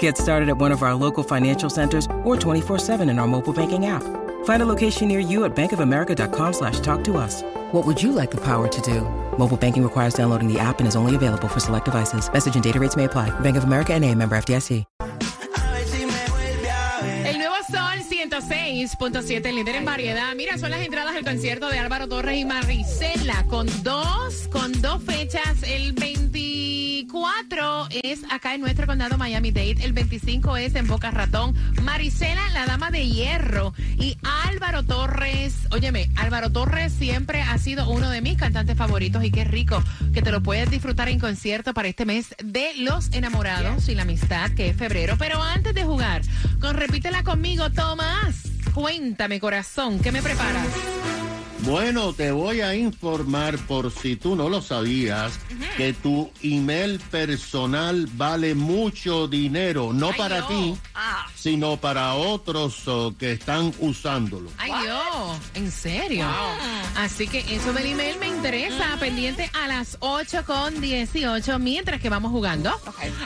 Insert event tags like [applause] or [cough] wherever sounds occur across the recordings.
Get started at one of our local financial centers or 24-7 in our mobile banking app. Find a location near you at bankofamerica.com slash talk to us. What would you like the power to do? Mobile banking requires downloading the app and is only available for select devices. Message and data rates may apply. Bank of America and a member FDIC. El nuevo Sol 106.7, líder en variedad. Mira, son las entradas del concierto de Álvaro Torres y Marisela con dos, con dos fechas. El 24 es acá en nuestro condado Miami-Dade. El 25 es en Boca Ratón. Marisela, la dama de hierro. Y Álvaro Torres, óyeme, Álvaro Torres siempre ha sido uno de mis cantantes favoritos y qué rico que te lo puedes disfrutar en concierto para este mes de los enamorados y la amistad, que es febrero. Pero antes de jugar, con repítela conmigo, Tomás. Cuéntame, corazón, ¿qué me preparas? Bueno, te voy a informar por si tú no lo sabías, que tu email personal vale mucho dinero, no Ay, para no. ti, Ah. sino para otros oh, que están usándolo. Ay, Dios, ¿en serio? Así que eso del email me interesa. Pendiente a las 8 con 18, mientras que vamos jugando.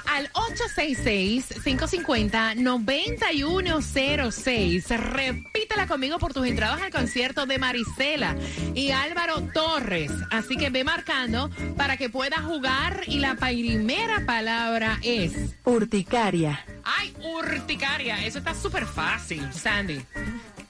Al 866-550-9106. Repítela conmigo por tus entradas al concierto de Marisela y Álvaro Torres. Así que ve marcando para que puedas jugar. Y la primera palabra es. Urticaria. ¡Ay, urticaria! Eso está súper fácil, Sandy.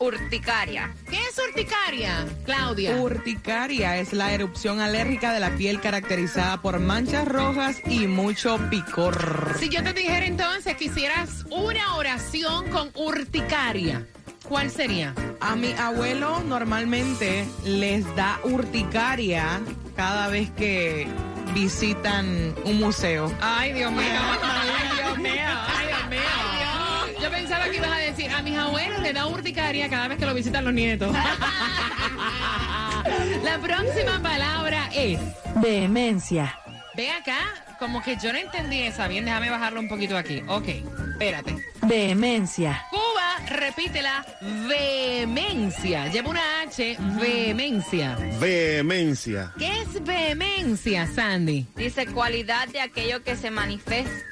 Urticaria. ¿Qué es urticaria, Claudia? Urticaria es la erupción alérgica de la piel caracterizada por manchas rojas y mucho picor. Si yo te dijera entonces que hicieras una oración con urticaria, ¿cuál sería? A mi abuelo normalmente les da urticaria cada vez que visitan un museo. Ay, Dios mío. [laughs] les da urticaria cada vez que lo visitan los nietos. [laughs] La próxima palabra es, Vehemencia. ve acá, como que yo no entendí esa. Bien, déjame bajarlo un poquito aquí. Ok, espérate. Vehemencia. Cuba, repítela, vehemencia. Lleva una H, vehemencia. Vehemencia. ¿Qué es vehemencia, Sandy? Dice cualidad de aquello que se manifiesta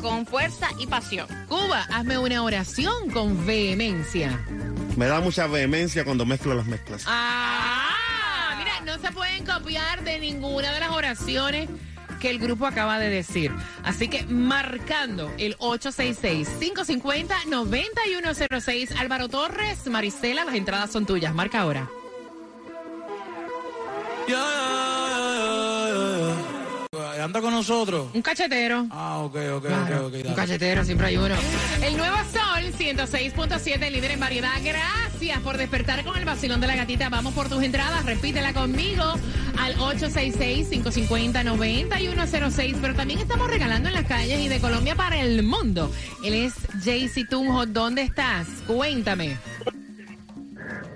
con fuerza y pasión. Cuba, hazme una oración con vehemencia. Me da mucha vehemencia cuando mezclo las mezclas. Ah, mira, no se pueden copiar de ninguna de las oraciones que el grupo acaba de decir. Así que marcando el 866-550-9106, Álvaro Torres, Marisela, las entradas son tuyas. Marca ahora. Anda con nosotros. Un cachetero. Ah, ok, ok, Claro, ok, ok. un cachetero, siempre hay uno. El nuevo Sol 106.7, líder en variedad. Gracias por despertar con el vacilón de la gatita. Vamos por tus entradas, repítela conmigo al 866-550-9106. Pero también estamos regalando en las calles y de Colombia para el mundo. Él es Jaycee Tunjo. ¿Dónde estás? Cuéntame.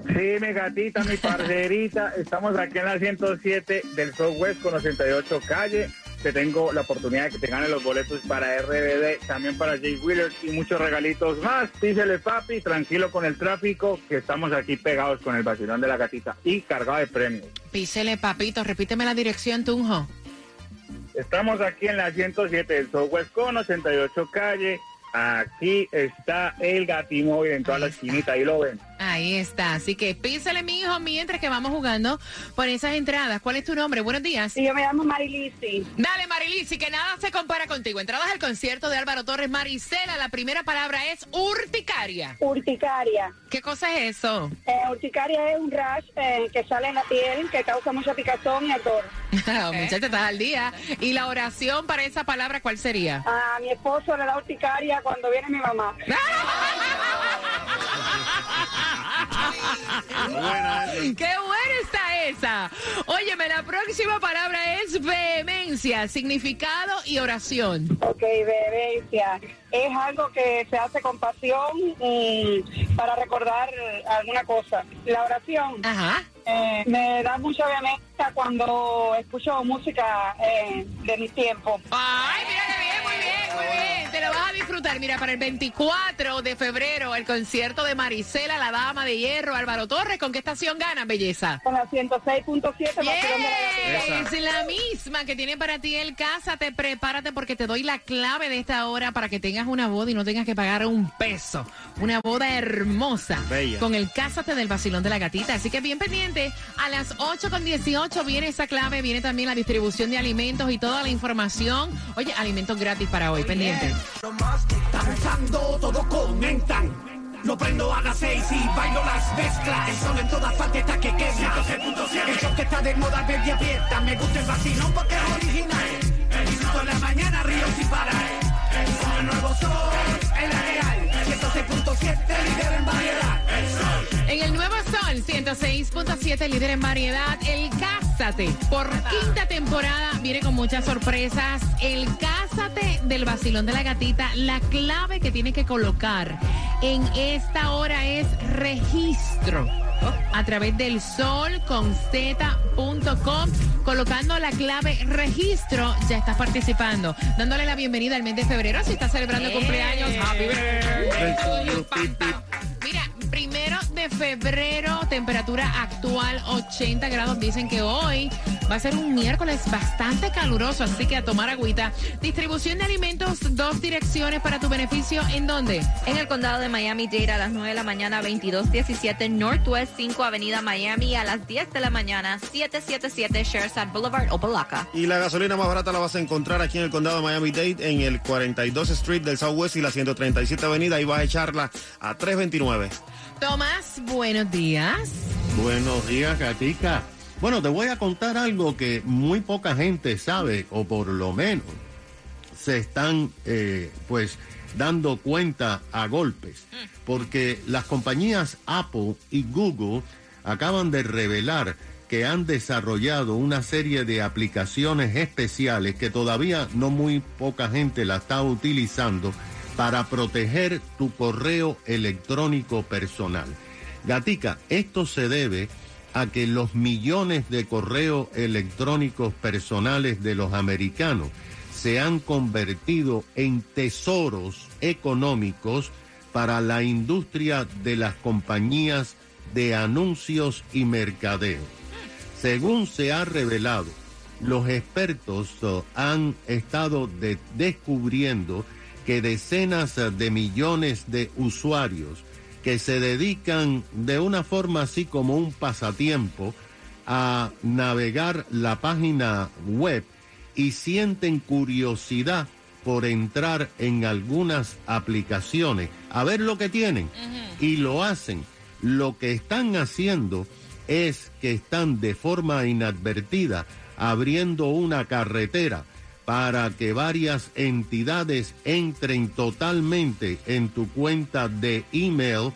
Sí, mi gatita, mi [laughs] parcerita. Estamos aquí en la 107 del Southwest con 88 calle. Te tengo la oportunidad de que te ganes los boletos para RBD, también para Jay Wheelers y muchos regalitos más. Dísele, papi, tranquilo con el tráfico, que estamos aquí pegados con el vacilón de la gatita y cargado de premios. Písele, papito. Repíteme la dirección, Tunjo. Estamos aquí en la 107 del Southwest con 88 calle. Aquí está el gatimóvil en toda la esquinita, ahí lo ven. Ahí está. Así que písele, mi hijo, mientras que vamos jugando por esas entradas. ¿Cuál es tu nombre? Buenos días. Sí, yo me llamo Marilisi. Dale, Marilisi, que nada se compara contigo. Entradas al concierto de Álvaro Torres. Marisela, la primera palabra es urticaria. Urticaria. ¿Qué cosa es eso? Eh, urticaria es un rash eh, que sale en la piel, que causa mucha picazón y ardor. [laughs] Muchacha, estás al día. ¿Y la oración para esa palabra cuál sería? A mi esposo le da urticaria cuando viene mi mamá. [laughs] Buena, ¡Qué buena está belleza. Óyeme, la próxima palabra es vehemencia, significado y oración. Ok, vehemencia. Es algo que se hace con pasión mm, para recordar alguna cosa. La oración Ajá. eh, me da mucha vehemencia cuando escucho música eh, de mi tiempo. Ay, disfrutar. Mira, para el 24 de febrero, el concierto de Marisela, la dama de hierro, Álvaro Torres. ¿Con qué estación ganas, belleza? Con la 106.7 Vacilón de la Gatita. Es la misma que tiene para ti el Cásate. Prepárate porque te doy la clave de esta hora para que tengas una boda y no tengas que pagar un peso. Una boda hermosa. Bella. Con el Cásate del Vacilón de la Gatita. Así que bien pendiente. A las 8 con 18 viene esa clave. Viene también la distribución de alimentos y toda la información. Oye, alimentos gratis para hoy. Pendiente. Usando, todos comentan. Lo prendo a las seis y bailo las mezclas. El sol en todas partes está que quema. El show que está de moda, baby, aprieta. Me gusta el vacilón porque es original. Disfruto en la mañana, río sin parar. El nuevo Sol 106.7, líder en variedad, el Cásate. Por quinta temporada viene con muchas sorpresas. El Cásate del Vacilón de la Gatita. La clave que tienes que colocar en esta hora es registro. A través del sol con z.com, colocando la clave registro, ya estás participando. Dándole la bienvenida al mes de febrero. Si estás celebrando cumpleaños, happy birthday. Mira, de febrero, temperatura actual 80 grados. Dicen que hoy va a ser un miércoles bastante caluroso, así que a tomar agüita. Distribución de alimentos, dos direcciones para tu beneficio. ¿En dónde? En el condado de Miami-Dade a las 9 de la mañana, 2217 Northwest 5 Avenida Miami a las 10 de la mañana, 777 Sherside Boulevard, Opalaca. Y la gasolina más barata la vas a encontrar aquí en el condado de Miami-Dade, en el 42 Street del Southwest y la 137 Avenida. Y vas a echarla a 329. Tomás, buenos días. Buenos días, Gatica. Bueno, te voy a contar algo que muy poca gente sabe, o por lo menos se están, eh, pues, dando cuenta a golpes, porque las compañías Apple y Google acaban de revelar que han desarrollado una serie de aplicaciones especiales que todavía no muy poca gente la está utilizando para proteger tu correo electrónico personal. Gatica, esto se debe a que los millones de correos electrónicos personales de los americanos se han convertido en tesoros económicos para la industria de las compañías de anuncios y mercadeo. Según se ha revelado, los expertos oh, han estado de- descubriendo que decenas eh, de millones de usuarios que se dedican de una forma así como un pasatiempo a navegar la página web y sienten curiosidad por entrar en algunas aplicaciones a ver lo que tienen y lo hacen. Lo que están haciendo es que están de forma inadvertida abriendo una carretera para que varias entidades entren totalmente en tu cuenta de email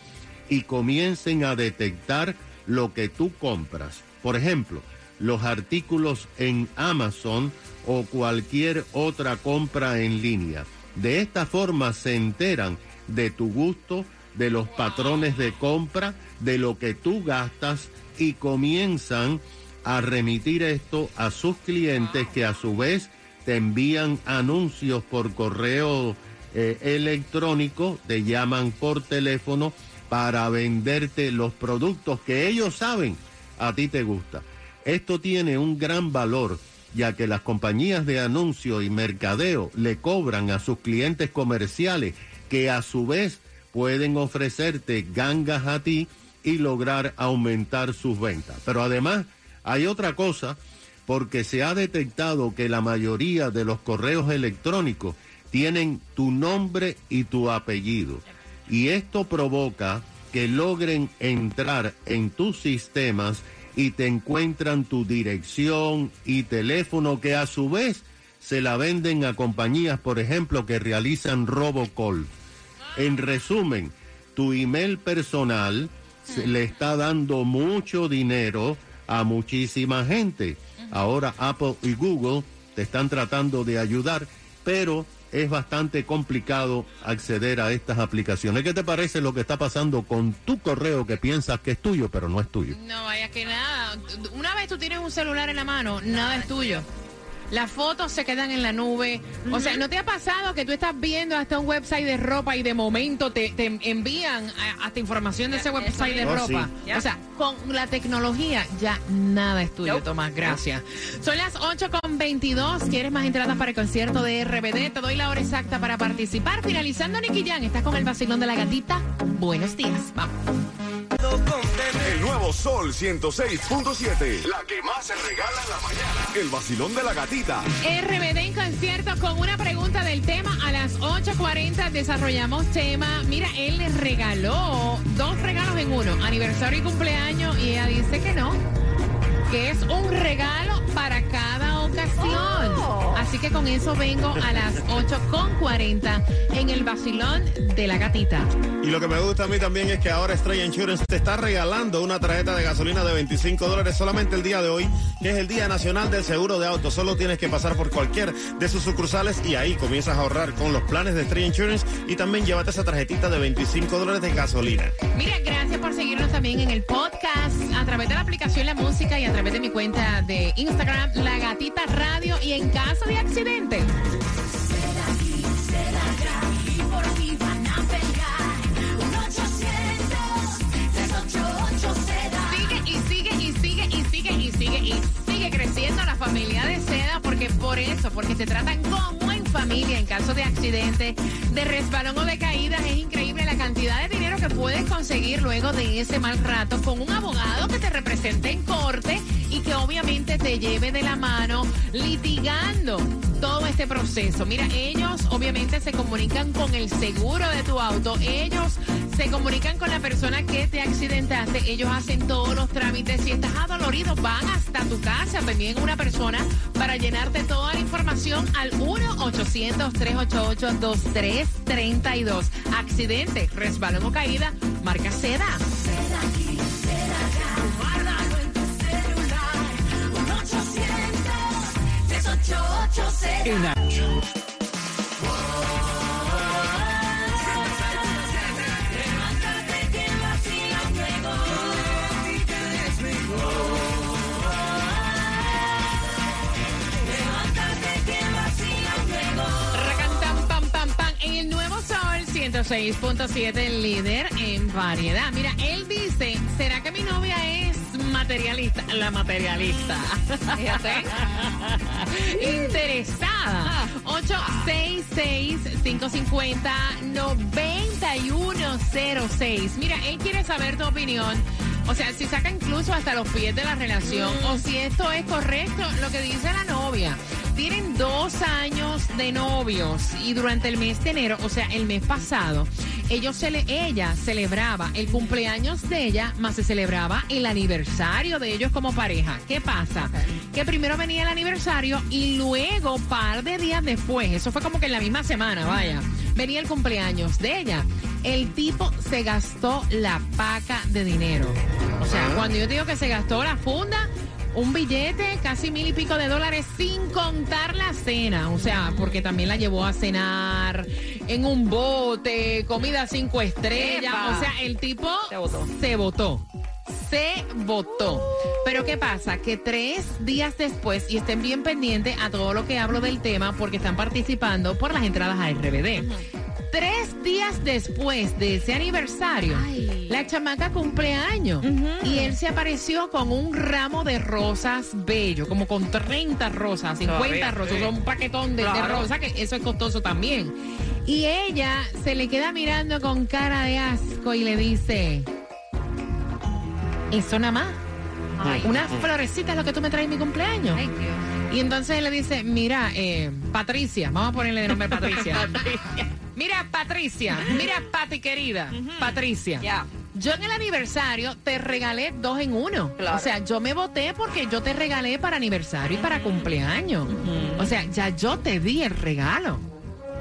y comiencen a detectar lo que tú compras. Por ejemplo, los artículos en Amazon o cualquier otra compra en línea. De esta forma se enteran de tu gusto, de los patrones de compra, de lo que tú gastas y comienzan a remitir esto a sus clientes que a su vez te envían anuncios por correo eh, electrónico, te llaman por teléfono para venderte los productos que ellos saben a ti te gusta. Esto tiene un gran valor ya que las compañías de anuncio y mercadeo le cobran a sus clientes comerciales que a su vez pueden ofrecerte gangas a ti y lograr aumentar sus ventas. Pero además hay otra cosa porque se ha detectado que la mayoría de los correos electrónicos tienen tu nombre y tu apellido. Y esto provoca que logren entrar en tus sistemas y te encuentran tu dirección y teléfono que a su vez se la venden a compañías, por ejemplo, que realizan robocall. En resumen, tu email personal se le está dando mucho dinero a muchísima gente. Ahora Apple y Google te están tratando de ayudar, pero es bastante complicado acceder a estas aplicaciones. ¿Qué te parece lo que está pasando con tu correo que piensas que es tuyo, pero no es tuyo? No, vaya que nada. Una vez tú tienes un celular en la mano, nada es tuyo. Las fotos se quedan en la nube. O sea, ¿no te ha pasado que tú estás viendo hasta un website de ropa y de momento te, te envían a- hasta información de ese website de Oh, ropa? sí. O sea, con la tecnología ya nada es tuyo, Tomás. Gracias. Son las 8 con 22. ¿Quieres más entradas para el concierto de RBD? Te doy la hora exacta para participar. Finalizando, Nicky Jan, estás con el vacilón de la gatita. Buenos días. Vamos. El nuevo Sol 106.7. La que más se regala en la mañana. El vacilón de la gatita. RBD en concierto con una pregunta del tema. A las 8.40 desarrollamos tema. Mira, él le regaló dos regalos en uno, aniversario y cumpleaños, y ella dice que no, que es un regalo para cada ocasión. Así que con eso vengo a las 8.40 en el vacilón de la gatita. Y lo que me gusta a mí también es que ahora Estrella Insurance te está regalando una tarjeta de gasolina de 25 dólares solamente el día de hoy, que es el Día Nacional del Seguro de Auto. Solo tienes que pasar por cualquier de sus sucursales y ahí comienzas a ahorrar con los planes de Estrella Insurance y también llévate esa tarjetita de 25 dólares de gasolina. Mira, gracias por seguirnos también en el podcast a través de la aplicación La Música y a través de mi cuenta de Instagram, La Gatita Radio. Y en caso de accidente, sigue y sigue y sigue y sigue y sigue y sigue creciendo la familia de seda porque por eso, porque se tratan como en familia en caso de accidente, de resbalón o de caídas. Es increíble la cantidad de dinero que puedes conseguir luego de ese mal rato con un abogado que te represente en corte y que obviamente te lleve de la mano litigando todo este proceso. Mira, ellos obviamente se comunican con el seguro de tu auto, ellos se comunican con la persona que te accidentaste, ellos hacen todos los trámites, si estás adolorido van hasta tu casa, envían una persona para llenarte toda la información al 1-800-388-2332. Accidente, resbalón o caída, marca seda. Racantam, pam, pam, pam. En el nuevo Sol 106.7, el líder en variedad. Mira, él dice, ¿será que mi novia es materialista? La materialista. [laughs] Interesada. 866-550-9106. Mira, él quiere saber tu opinión. O sea, si saca incluso hasta los pies de la relación o si esto es correcto, lo que dice la novia. Tienen dos años de novios y durante el mes de enero, o sea, el mes pasado, ellos ella celebraba el cumpleaños de ella, más se celebraba el aniversario de ellos como pareja. ¿Qué pasa? Que primero venía el aniversario y luego, par de días después, eso fue como que en la misma semana, vaya, venía el cumpleaños de ella. El tipo se gastó la paca de dinero. O sea, cuando yo digo que se gastó la funda, un billete, casi mil y pico de dólares, sin contar la cena. O sea, porque también la llevó a cenar en un bote, comida cinco estrellas. Epa. O sea, el tipo Se votó. Se votó. Pero ¿qué pasa? Que tres días después, y estén bien pendientes a todo lo que hablo del tema, porque están participando por las entradas a RBD. Tres días después de ese aniversario, Ay. La chamaca cumpleaños y él se apareció con un ramo de rosas bello, como con 30 rosas, 50 Todavía, rosas, sí. un paquetón de, rosas, que eso es costoso también. Y ella se le queda mirando con cara de asco y le dice, eso nada más. Ay, Unas florecitas es lo que tú me traes en mi cumpleaños. Ay, Dios. Y entonces él le dice, mira, eh, Patricia, vamos a ponerle de nombre [laughs] Patricia. mira, Patricia, mira, Pati querida, Patricia. Yo en el aniversario te regalé dos en uno. Claro. O sea, yo me voté porque yo te regalé para aniversario y para cumpleaños. O sea, ya yo te di el regalo.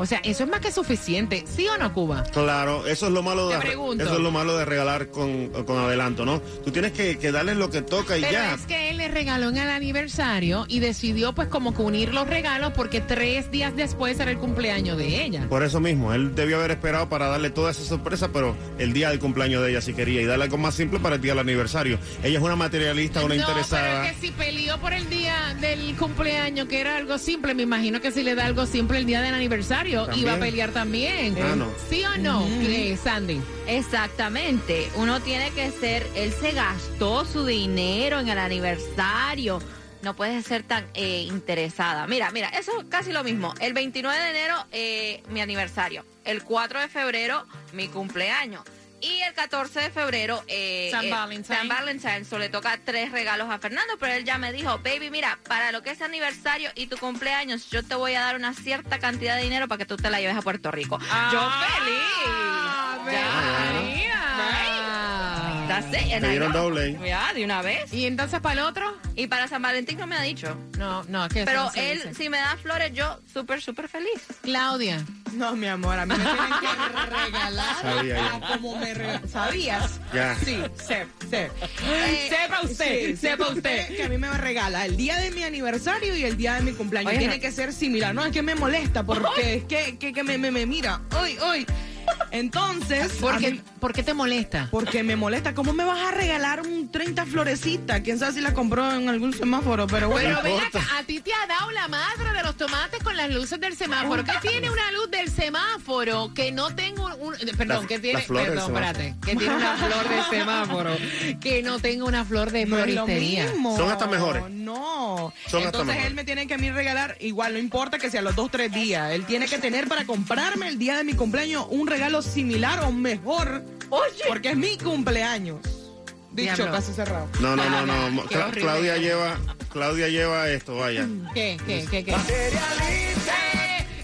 O sea, eso es más que suficiente. ¿Sí o no, Cuba? Claro, eso es lo malo de pregunto. eso es lo malo de regalar con, con adelanto, ¿no? Tú tienes que, que darle lo que toca y Pero ya. es que él le regaló en el aniversario y decidió pues como que unir los regalos porque tres días después era el cumpleaños de ella. Por eso mismo, él debió haber esperado para darle toda esa sorpresa, pero el día del cumpleaños de ella sí quería y darle algo más simple para el día del aniversario. Ella es una materialista, una no, interesada. pero es que si peleó por el día del cumpleaños, que era algo simple, me imagino que si le da algo simple el día del aniversario, También. iba a pelear también. Ah, no. ¿Sí o no, eh, Sandy? Exactamente. Uno tiene que ser, él se gastó su dinero en el aniversario. No puedes ser tan eh, interesada. Mira, mira, eso es casi lo mismo. El 29 de enero, eh, mi aniversario. El 4 de febrero, mi cumpleaños. Y el 14 de febrero, eh, San eh, Valentine. San Valentine, so le toca tres regalos a Fernando, pero él ya me dijo, baby, mira, para lo que es aniversario y tu cumpleaños, yo te voy a dar una cierta cantidad de dinero para que tú te la lleves a Puerto Rico. yo feliz. Ya. That's it, and Te I dieron know. doble. Ya, de una vez. ¿Y entonces para el otro? Y para San Valentín no me ha dicho. No, no, es que eso Pero no se él, dice. si me da flores, yo súper, súper feliz. Claudia. No, mi amor, a mí me tienen que regalar Sabía yo. a como me re- ¿Sabías? Ya. Sí, sé, sé. Sepa usted, Sí, sepa usted. que a mí me regala el día de mi aniversario y el día de mi cumpleaños. Oye, Tiene no. que ser similar. No, es que me molesta porque es que, que, que me, me, me mira. Hoy, hoy. Entonces, ¿Por a qué, mí- por qué te molesta? porque me molesta. ¿Cómo me vas a regalar un 30 florecitas? ¿Quién sabe si la compró en algún semáforo? Pero bueno. Pero ven acá, a ti te ha dado la madre de los tomates con las luces del semáforo. ¿Qué tiene una luz del semáforo que no tengo un, perdón, que tiene, del perdón, espérate, que tiene una flor de semáforo [laughs] que no tenga una flor de No floristería? mismo. Son hasta mejores. No. Son hasta Entonces él me tiene que a mí regalar, igual, no importa que sea los dos, tres días. Él tiene que tener para comprarme el día de mi cumpleaños un regalo similar o mejor. Oye. Porque es mi cumpleaños. Dicho, Diablo. caso cerrado. No, no, no, no. qué Cla- horrible. Claudia lleva, Claudia lleva esto, vaya. ¿Qué, qué, qué, qué?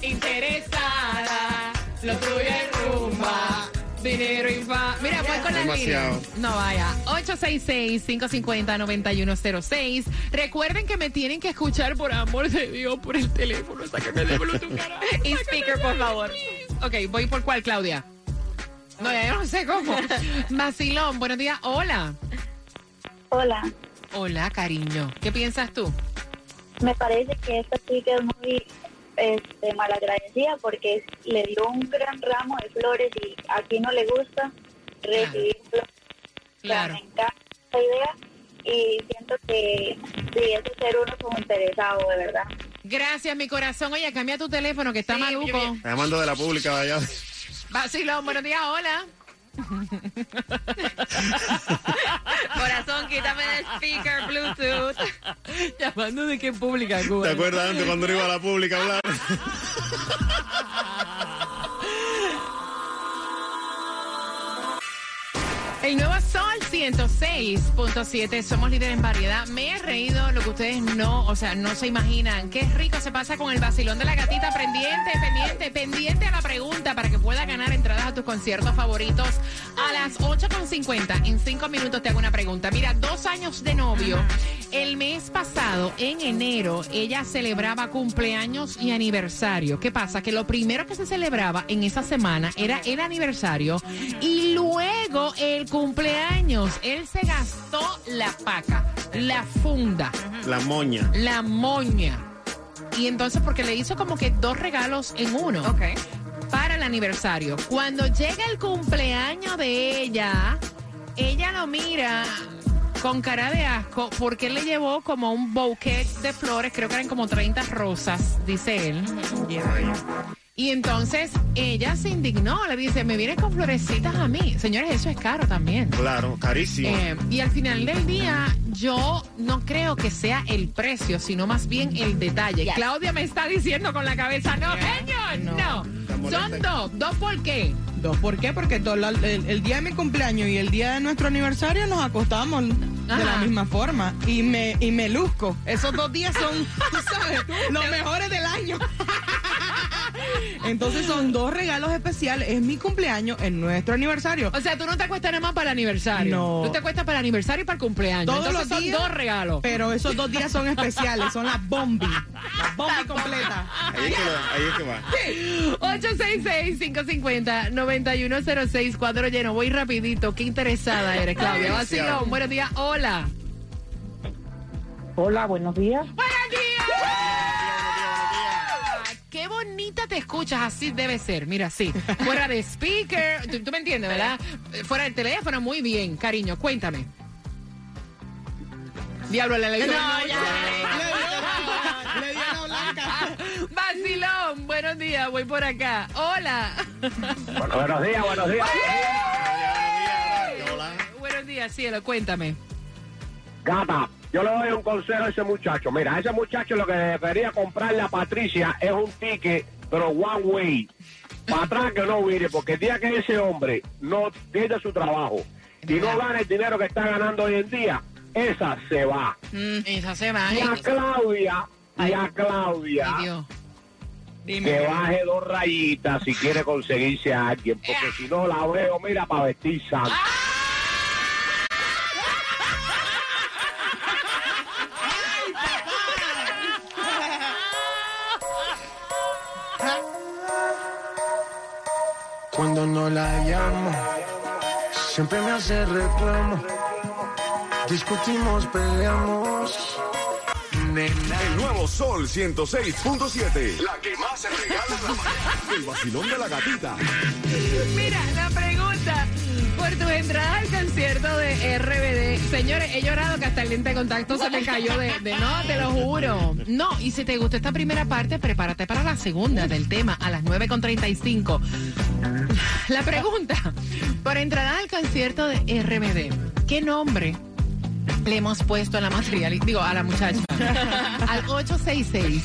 interesada, lo tuyo es rumba, dinero y fa... Mira, voy con las Demasiado. líneas. No vaya. 866-550-9106. Recuerden que me tienen que escuchar por amor de Dios por el teléfono. Sáquenme de Bluetooth, [laughs] carajo. Y speaker, por favor. Ok, voy por cuál, Claudia. No, ya yo no sé cómo. [laughs] Macilón, buenos días. Hola. Hola, Hola, cariño. ¿Qué piensas tú? me parece que esta chica es muy este, malagradecida porque le dio un gran ramo de flores y aquí no le gusta recibir flores. O sea, Claro. me encanta esta idea y siento que sí, ese ser uno como interesado, de verdad. Gracias, mi corazón. Oye, cambia tu teléfono que está Sí, maluco. Está llamando de la pública, vaya. Vacilón, buenos días, hola. [laughs] Corazón, quítame el speaker, Bluetooth. [laughs] Llamando de qué pública, Cuba. ¿Te acuerdas antes cuando iba a la pública a hablar? [laughs] El nuevo Sol 106.7, somos líderes en variedad. Me he reído lo que ustedes no, o sea, no se imaginan. Qué rico se pasa con el vacilón de la gatita. Pendiente, pendiente, pendiente a la pregunta para que pueda ganar entradas a tus conciertos favoritos a las 8.50. En cinco minutos te hago una pregunta. Mira, dos años de novio. El mes pasado, en enero, ella celebraba cumpleaños y aniversario. ¿Qué pasa? Que lo primero que se celebraba en esa semana era el aniversario y luego el cumpleaños. Él se gastó la paca, la funda, La moña. la moña. Y entonces, porque le hizo como que dos regalos en uno Ok. para el aniversario. Cuando llega el cumpleaños de ella, ella lo mira con cara de asco porque él le llevó como un bouquet de flores, creo que eran como 30 rosas, dice él. Y entonces ella se indignó, le dice, me vienes con florecitas a mí. Señores, eso es caro también. Claro, carísimo. Eh, y al final del día, yo no creo que sea el precio, sino más bien el detalle. Yes. Claudia me está diciendo con la cabeza, no, señor, no. molesta. Son dos. ¿Dos por qué? Dos, ¿por qué? Porque todo la- el, el día de mi cumpleaños y el día de nuestro aniversario nos acostamos Ajá. de la misma forma y me y me luzco. Esos dos días son, [laughs] tú sabes, los mejores del año. [laughs] Entonces son dos regalos especiales. Es mi cumpleaños, en nuestro aniversario. O sea, tú no te acuestas nada más para el aniversario. No. Tú te acuestas para el aniversario y para el cumpleaños. Todos Entonces los son días, dos regalos. Pero esos dos días son especiales, son las bombi. Las bombi completas. Ahí es que va, ahí es que va. 866-550-9106, cuadro lleno. Voy rapidito. Qué interesada eres, Claudia. Vacilón, buenos días. Hola. Hola, buenos días. ¡Buenos días! Te escuchas, así debe ser. Mira, sí. Fuera de speaker, tú, tú me entiendes, ¿verdad? Fuera del teléfono, muy bien, cariño. Cuéntame. Diablo, le leí. No, ya. Le dio la blanca. Vacilón, buenos días, voy por acá. Hola. Bueno, buenos días, buenos días. Buenos días, cielo, cuéntame. Gata, yo le doy un consejo a ese muchacho. Mira, a ese muchacho lo que debería comprarle a Patricia es un ticket, pero one way. Para atrás que no mire, porque el día que ese hombre no pierde su trabajo y no gana el dinero que está ganando hoy en día, esa se va. Mm, esa se va. Y a Claudia, y a Claudia, Ay, Dios. que baje dos rayitas si quiere conseguirse a alguien, porque si no la veo, mira, para vestir santo. Cuando no la llamo, siempre me hace reclamo. Discutimos, peleamos. Nena. El nuevo Sol 106.7. La que más se regala en la mañana. [laughs] El vacilón de la gatita. Mira, la pregunta. Por tu entrada al concierto de RBD. Señores, he llorado que hasta el lente de contacto se me cayó de, de- No, te lo juro. No, y si te gustó esta primera parte, prepárate para la segunda del tema a las 9.35. [laughs] La pregunta. Por entrada al concierto de RBD, ¿qué nombre le hemos puesto a la material, digo, a la muchacha? [laughs] Al 866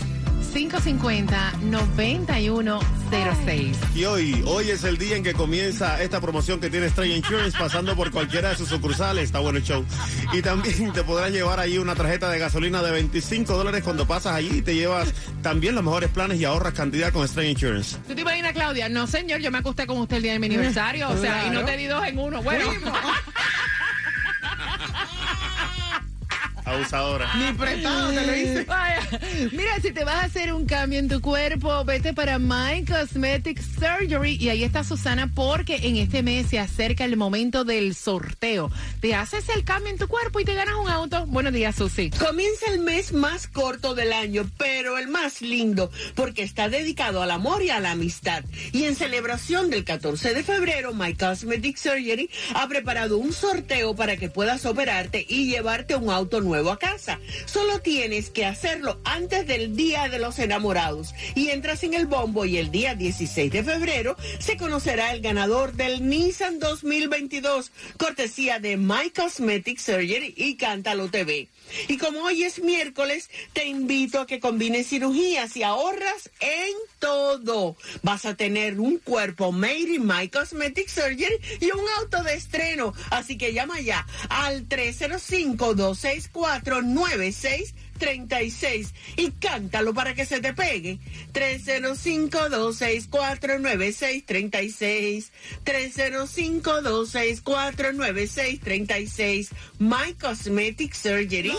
550 9106. Y hoy, hoy es el día en que comienza esta promoción que tiene Stray Insurance pasando por cualquiera de sus sucursales. Está bueno el show. Y también te podrán llevar allí una tarjeta de gasolina de 25 dólares cuando pasas allí y te llevas también los mejores planes y ahorras cantidad con Stray Insurance. ¿Tú te imaginas, Claudia? No, señor, yo me acosté con usted el día de mi aniversario. O sea, y no te di dos en uno. Bueno. Abusadora. Ni prestado te lo hice. Vaya, Mira, si te vas a hacer un cambio en tu cuerpo, vete para My Cosmetic Surgery. Y ahí está Susana, porque en este mes se acerca el momento del sorteo. Te haces el cambio en tu cuerpo y te ganas un auto. Buenos días, Susi. Comienza el mes más corto del año, pero el más lindo, porque está dedicado al amor y a la amistad. Y en celebración del 14 de febrero, My Cosmetic Surgery ha preparado un sorteo para que puedas operarte y llevarte un auto nuevo a casa. Solo tienes que hacerlo antes del Día de los Enamorados. Y entras en el bombo y el día 16 de febrero se conocerá el ganador del Nissan 2022, cortesía de My Cosmetic Surgery y Cántalo TV. Y como hoy es miércoles, te invito a que combines cirugías y ahorras en todo. Vas a tener un cuerpo made in My Cosmetic Surgery y un auto de estreno. Así que llama ya al 305-264-9636 y cántalo para que se te pegue. 305-264-9636. 305-264-9636. My Cosmetic Surgery.